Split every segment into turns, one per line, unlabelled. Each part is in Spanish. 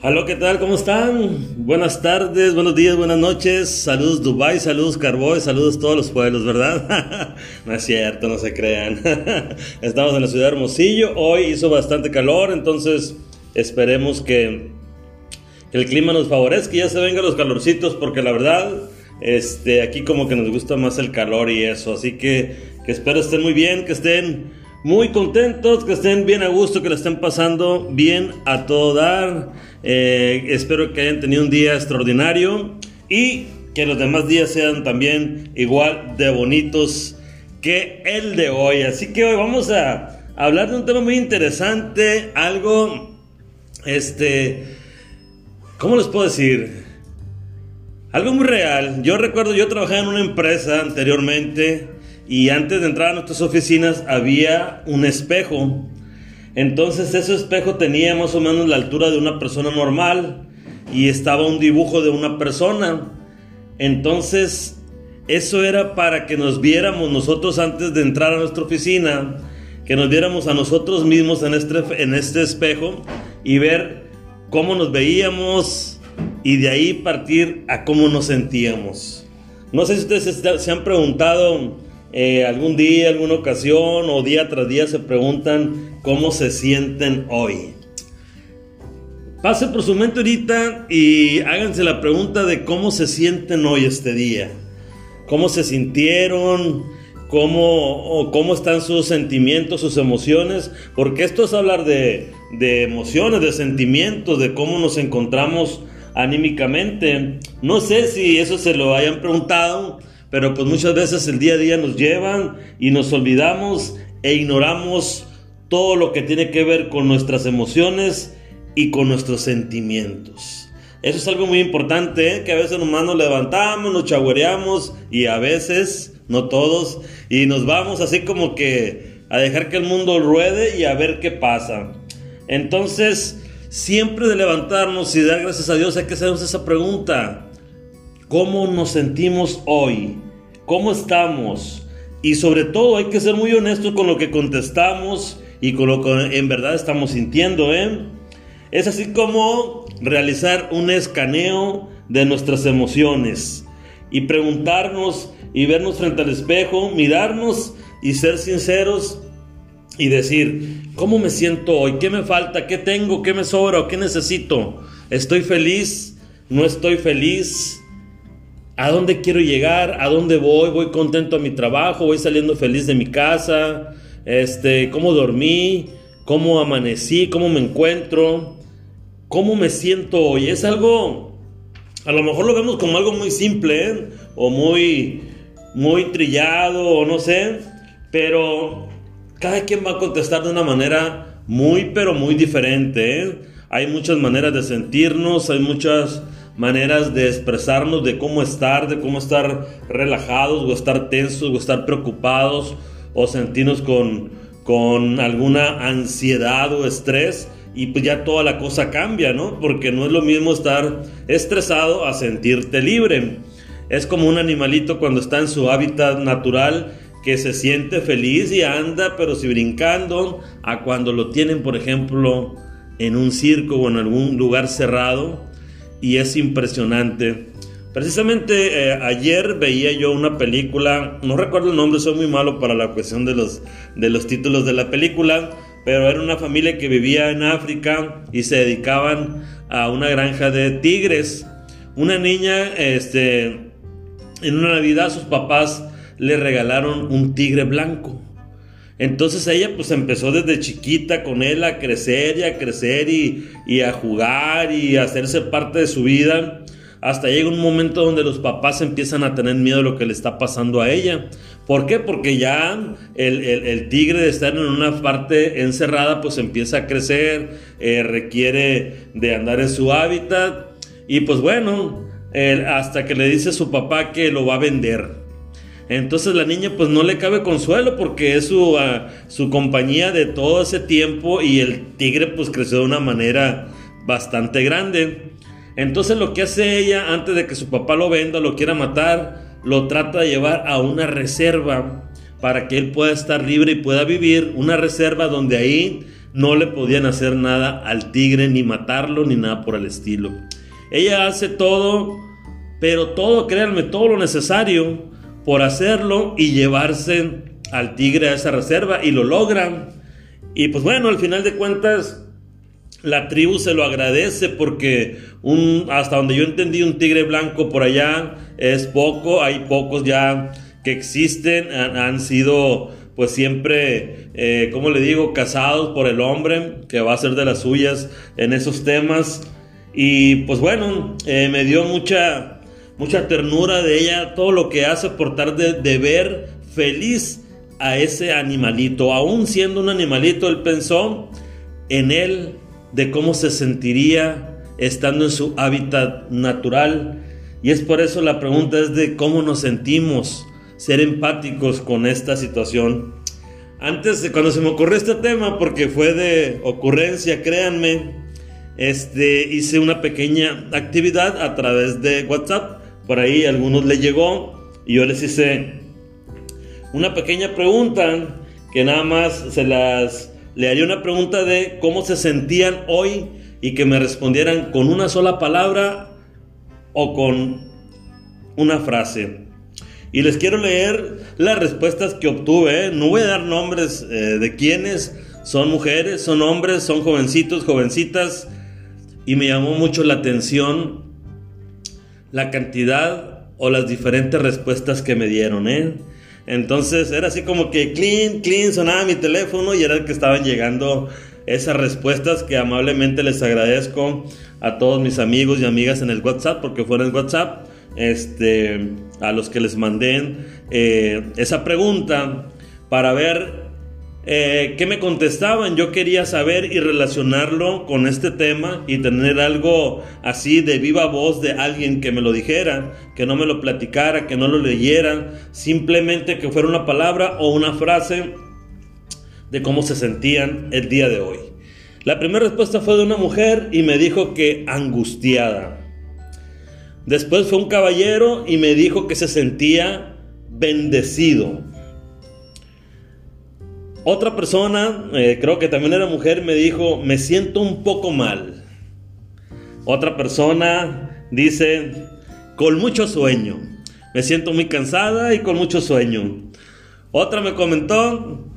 Hola, ¿qué tal? ¿Cómo están? Buenas tardes, buenos días, buenas noches. Saludos Dubai, saludos Carboy, saludos todos los pueblos, ¿verdad? no es cierto, no se crean. Estamos en la ciudad de Hermosillo. Hoy hizo bastante calor, entonces esperemos que, el clima nos favorezca y ya se vengan los calorcitos, porque la verdad, este, aquí como que nos gusta más el calor y eso. Así que, que espero estén muy bien, que estén muy contentos, que estén bien a gusto, que le estén pasando bien a todo dar. Eh, espero que hayan tenido un día extraordinario y que los demás días sean también igual de bonitos que el de hoy. Así que hoy vamos a hablar de un tema muy interesante, algo, este, ¿cómo les puedo decir? Algo muy real. Yo recuerdo, yo trabajaba en una empresa anteriormente y antes de entrar a nuestras oficinas había un espejo. Entonces ese espejo tenía más o menos la altura de una persona normal y estaba un dibujo de una persona. Entonces eso era para que nos viéramos nosotros antes de entrar a nuestra oficina, que nos viéramos a nosotros mismos en este, en este espejo y ver cómo nos veíamos y de ahí partir a cómo nos sentíamos. No sé si ustedes se han preguntado eh, algún día, alguna ocasión o día tras día se preguntan cómo se sienten hoy. Pase por su mente ahorita y háganse la pregunta de cómo se sienten hoy este día. ¿Cómo se sintieron? ¿Cómo, cómo están sus sentimientos, sus emociones? Porque esto es hablar de, de emociones, de sentimientos, de cómo nos encontramos anímicamente. No sé si eso se lo hayan preguntado pero pues muchas veces el día a día nos llevan y nos olvidamos e ignoramos todo lo que tiene que ver con nuestras emociones y con nuestros sentimientos. Eso es algo muy importante, ¿eh? que a veces nomás nos levantamos, nos chagüereamos y a veces, no todos, y nos vamos así como que a dejar que el mundo ruede y a ver qué pasa. Entonces, siempre de levantarnos y dar gracias a Dios hay que hacernos esa pregunta. ¿Cómo nos sentimos hoy? ¿Cómo estamos? Y sobre todo hay que ser muy honestos con lo que contestamos y con lo que en verdad estamos sintiendo. ¿eh? Es así como realizar un escaneo de nuestras emociones y preguntarnos y vernos frente al espejo, mirarnos y ser sinceros y decir, ¿cómo me siento hoy? ¿Qué me falta? ¿Qué tengo? ¿Qué me sobra? ¿Qué necesito? ¿Estoy feliz? ¿No estoy feliz? A dónde quiero llegar, a dónde voy, voy contento a mi trabajo, voy saliendo feliz de mi casa, este, cómo dormí, cómo amanecí, cómo me encuentro, cómo me siento hoy. Es algo, a lo mejor lo vemos como algo muy simple ¿eh? o muy, muy trillado o no sé, pero cada quien va a contestar de una manera muy, pero muy diferente. ¿eh? Hay muchas maneras de sentirnos, hay muchas maneras de expresarnos de cómo estar, de cómo estar relajados o estar tensos o estar preocupados o sentirnos con, con alguna ansiedad o estrés y pues ya toda la cosa cambia, ¿no? Porque no es lo mismo estar estresado a sentirte libre. Es como un animalito cuando está en su hábitat natural que se siente feliz y anda, pero si brincando, a cuando lo tienen, por ejemplo, en un circo o en algún lugar cerrado, y es impresionante. Precisamente eh, ayer veía yo una película, no recuerdo el nombre, soy muy malo para la cuestión de los, de los títulos de la película, pero era una familia que vivía en África y se dedicaban a una granja de tigres. Una niña, este, en una Navidad sus papás le regalaron un tigre blanco. Entonces ella pues empezó desde chiquita con él a crecer y a crecer y, a jugar y a hacerse parte de su vida. Hasta llega un momento donde los papás empiezan a tener miedo de lo que le está pasando a ella. ¿Por qué? Porque ya el, tigre de estar en una parte encerrada pues empieza a crecer, eh, requiere de andar en su hábitat y pues bueno, hasta que le dice a su papá que lo va a vender. Entonces la niña pues no le cabe consuelo porque es su, ah, su compañía de todo ese tiempo y el tigre pues creció de una manera bastante grande. Entonces lo que hace ella antes de que su papá lo venda, lo quiera matar, lo trata de llevar a una reserva para que él pueda estar libre y pueda vivir. Una reserva donde ahí no le podían hacer nada al tigre, ni matarlo, ni nada por el estilo. Ella hace todo, pero todo, créanme, todo lo necesario por hacerlo y llevarse al tigre a esa reserva y lo logran. Y pues bueno, al final de cuentas, la tribu se lo agradece porque un, hasta donde yo entendí un tigre blanco por allá es poco, hay pocos ya que existen, han, sido pues siempre, eh, como le digo, casados por el hombre, que va a ser de las suyas en esos temas. Y pues bueno, eh, me dio mucha, mucha ternura de ella, todo lo que hace por tratar de, ver feliz a ese animalito. Aún siendo un animalito, él pensó en él, de cómo se sentiría estando en su hábitat natural. Y es por eso la pregunta es de cómo nos sentimos, ser empáticos con esta situación. Antes cuando se me ocurrió este tema, porque fue de ocurrencia, créanme, este, hice una pequeña actividad a través de WhatsApp. Por ahí algunos le llegó y yo les hice una pequeña pregunta que nada más se las le haría una pregunta de cómo se sentían hoy y que me respondieran con una sola palabra o con una frase. Y les quiero leer las respuestas que obtuve. ¿eh? No voy a dar nombres eh, de quiénes. Son mujeres, son hombres, son jovencitos, jovencitas. Y me llamó mucho la atención la cantidad o las diferentes respuestas que me dieron. ¿eh? Entonces era así como que clean, clean, sonaba mi teléfono y era el que estaban llegando esas respuestas que amablemente les agradezco a todos mis amigos y amigas en el WhatsApp, porque fueron en WhatsApp, este, a los que les mandé eh, esa pregunta para ver eh, ¿Qué me contestaban? Yo quería saber y relacionarlo con este tema y tener algo así de viva voz de alguien que me lo dijera, que no me lo platicara, que no lo leyera, simplemente que fuera una palabra o una frase de cómo se sentían el día de hoy. La primera respuesta fue de una mujer y me dijo que angustiada. Después fue un caballero y me dijo que se sentía bendecido. Otra persona, eh, creo que también era mujer, me dijo, me siento un poco mal. Otra persona dice, con mucho sueño. Me siento muy cansada y con mucho sueño. Otra me comentó,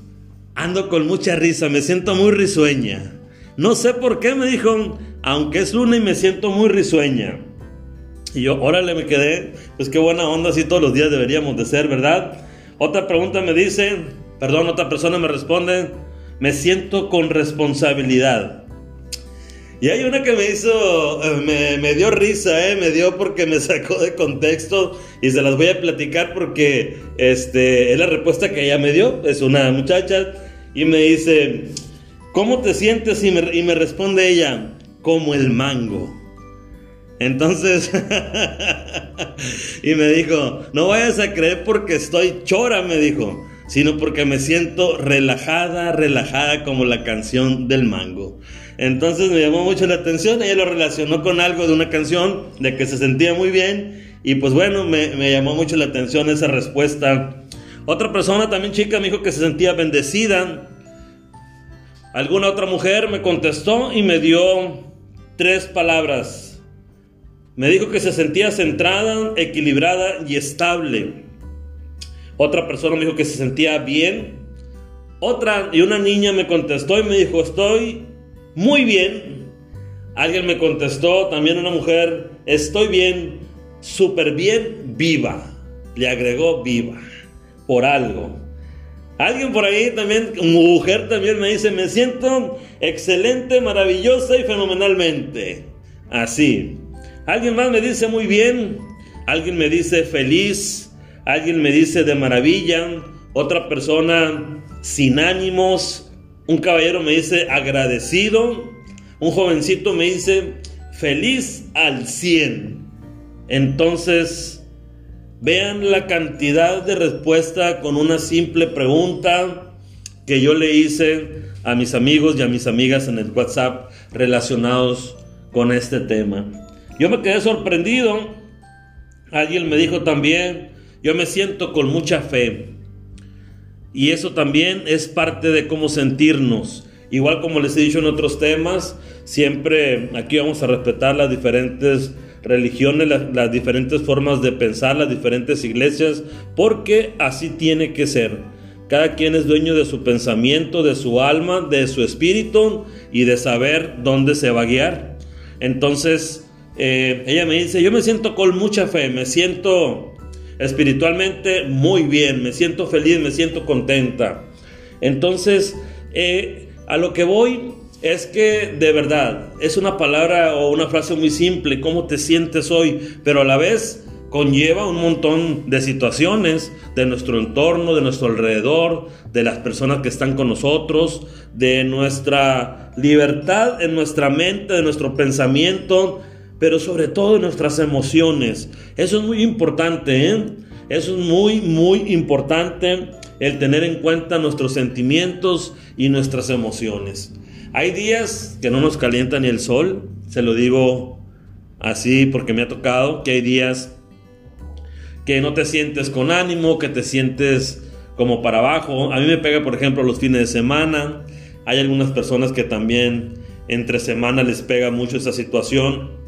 ando con mucha risa, me siento muy risueña. No sé por qué me dijo, aunque es luna y me siento muy risueña. Y yo, órale, me quedé, pues qué buena onda, así todos los días deberíamos de ser, ¿verdad? Otra pregunta me dice, Perdón, otra persona me responde, me siento con responsabilidad. Y hay una que me hizo, eh, me, dio risa, eh, me dio porque me sacó de contexto y se las voy a platicar porque este, es la respuesta que ella me dio, es una muchacha y me dice, ¿cómo te sientes? Y me, y me responde ella, como el mango. Entonces, y me dijo, no vayas a creer porque estoy chora, me dijo sino porque me siento relajada, relajada como la canción del mango. Entonces me llamó mucho la atención, ella lo relacionó con algo de una canción, de que se sentía muy bien, y pues bueno, me, me llamó mucho la atención esa respuesta. Otra persona también chica me dijo que se sentía bendecida. Alguna otra mujer me contestó y me dio tres palabras. Me dijo que se sentía centrada, equilibrada y estable. Otra persona me dijo que se sentía bien. Otra y una niña me contestó y me dijo, estoy muy bien. Alguien me contestó, también una mujer, estoy bien, súper bien, viva. Le agregó viva, por algo. Alguien por ahí también, mujer también me dice, me siento excelente, maravillosa y fenomenalmente. Así. Alguien más me dice muy bien. Alguien me dice feliz. Alguien me dice de maravilla, otra persona sin ánimos, un caballero me dice agradecido, un jovencito me dice feliz al 100. Entonces, vean la cantidad de respuesta con una simple pregunta que yo le hice a mis amigos y a mis amigas en el WhatsApp relacionados con este tema. Yo me quedé sorprendido. Alguien me dijo también, yo me siento con mucha fe. Y eso también es parte de cómo sentirnos. Igual como les he dicho en otros temas, siempre aquí vamos a respetar las diferentes religiones, las, diferentes formas de pensar, las diferentes iglesias, porque así tiene que ser. Cada quien es dueño de su pensamiento, de su alma, de su espíritu y de saber dónde se va a guiar. Entonces, eh, ella me dice, yo me siento con mucha fe, me siento espiritualmente muy bien, me siento feliz, me siento contenta. Entonces, eh, a lo que voy es que de verdad es una palabra o una frase muy simple, cómo te sientes hoy, pero a la vez conlleva un montón de situaciones de nuestro entorno, de nuestro alrededor, de las personas que están con nosotros, de nuestra libertad en nuestra mente, de nuestro pensamiento, pero sobre todo nuestras emociones. Eso es muy importante, ¿eh? Eso es muy, muy importante el tener en cuenta nuestros sentimientos y nuestras emociones. Hay días que no nos calienta ni el sol, se lo digo así porque me ha tocado, que hay días que no te sientes con ánimo, que te sientes como para abajo. A mí me pega, por ejemplo, los fines de semana. Hay algunas personas que también entre semana les pega mucho esa situación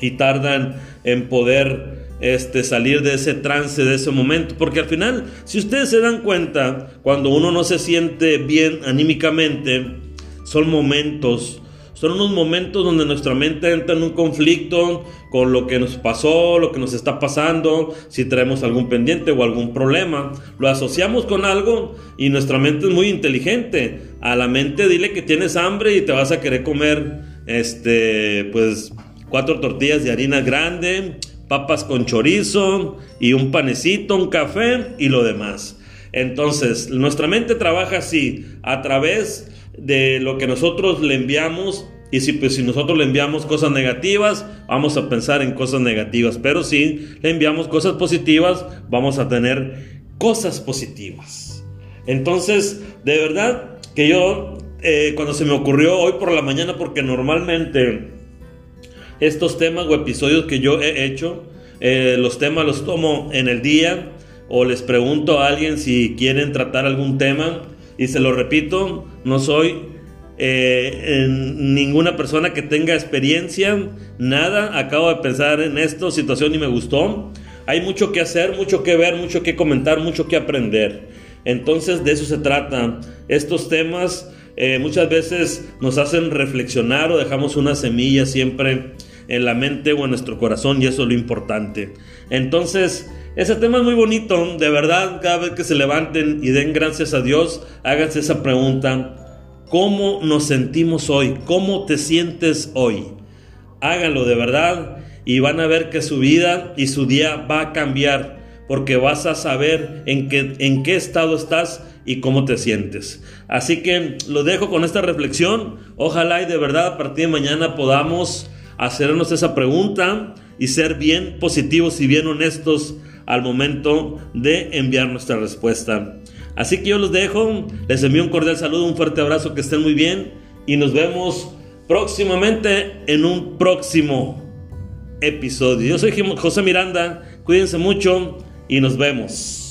y tardan en poder este, salir de ese trance, de ese momento. Porque al final, si ustedes se dan cuenta, cuando uno no se siente bien anímicamente, son momentos, son unos momentos donde nuestra mente entra en un conflicto con lo que nos pasó, lo que nos está pasando, si traemos algún pendiente o algún problema. Lo asociamos con algo y nuestra mente es muy inteligente. A la mente dile que tienes hambre y te vas a querer comer, este, pues, cuatro tortillas de harina grande, papas con chorizo y un panecito, un café y lo demás. Entonces, nuestra mente trabaja así, a través de lo que nosotros le enviamos. Y si, pues, si nosotros le enviamos cosas negativas, vamos a pensar en cosas negativas. Pero si le enviamos cosas positivas, vamos a tener cosas positivas. Entonces, de verdad que yo, eh, cuando se me ocurrió hoy por la mañana, porque normalmente estos temas o episodios que yo he hecho, eh, los temas los tomo en el día o les pregunto a alguien si quieren tratar algún tema y se lo repito, no soy eh, ninguna persona que tenga experiencia, nada. Acabo de pensar en esto, situación y me gustó. Hay mucho que hacer, mucho que ver, mucho que comentar, mucho que aprender. Entonces de eso se trata. Estos temas eh, muchas veces nos hacen reflexionar o dejamos una semilla siempre en la mente o en nuestro corazón y eso es lo importante. Entonces, ese tema es muy bonito, de verdad, cada vez que se levanten y den gracias a Dios, háganse esa pregunta, ¿cómo nos sentimos hoy? ¿Cómo te sientes hoy? Háganlo de verdad y van a ver que su vida y su día va a cambiar porque vas a saber en qué, en qué estado estás y cómo te sientes. Así que lo dejo con esta reflexión. Ojalá y de verdad a partir de mañana podamos hacernos esa pregunta y ser bien positivos y bien honestos al momento de enviar nuestra respuesta. Así que yo los dejo, les envío un cordial saludo, un fuerte abrazo, que estén muy bien y nos vemos próximamente en un próximo episodio. Yo soy José Miranda, cuídense mucho y nos vemos.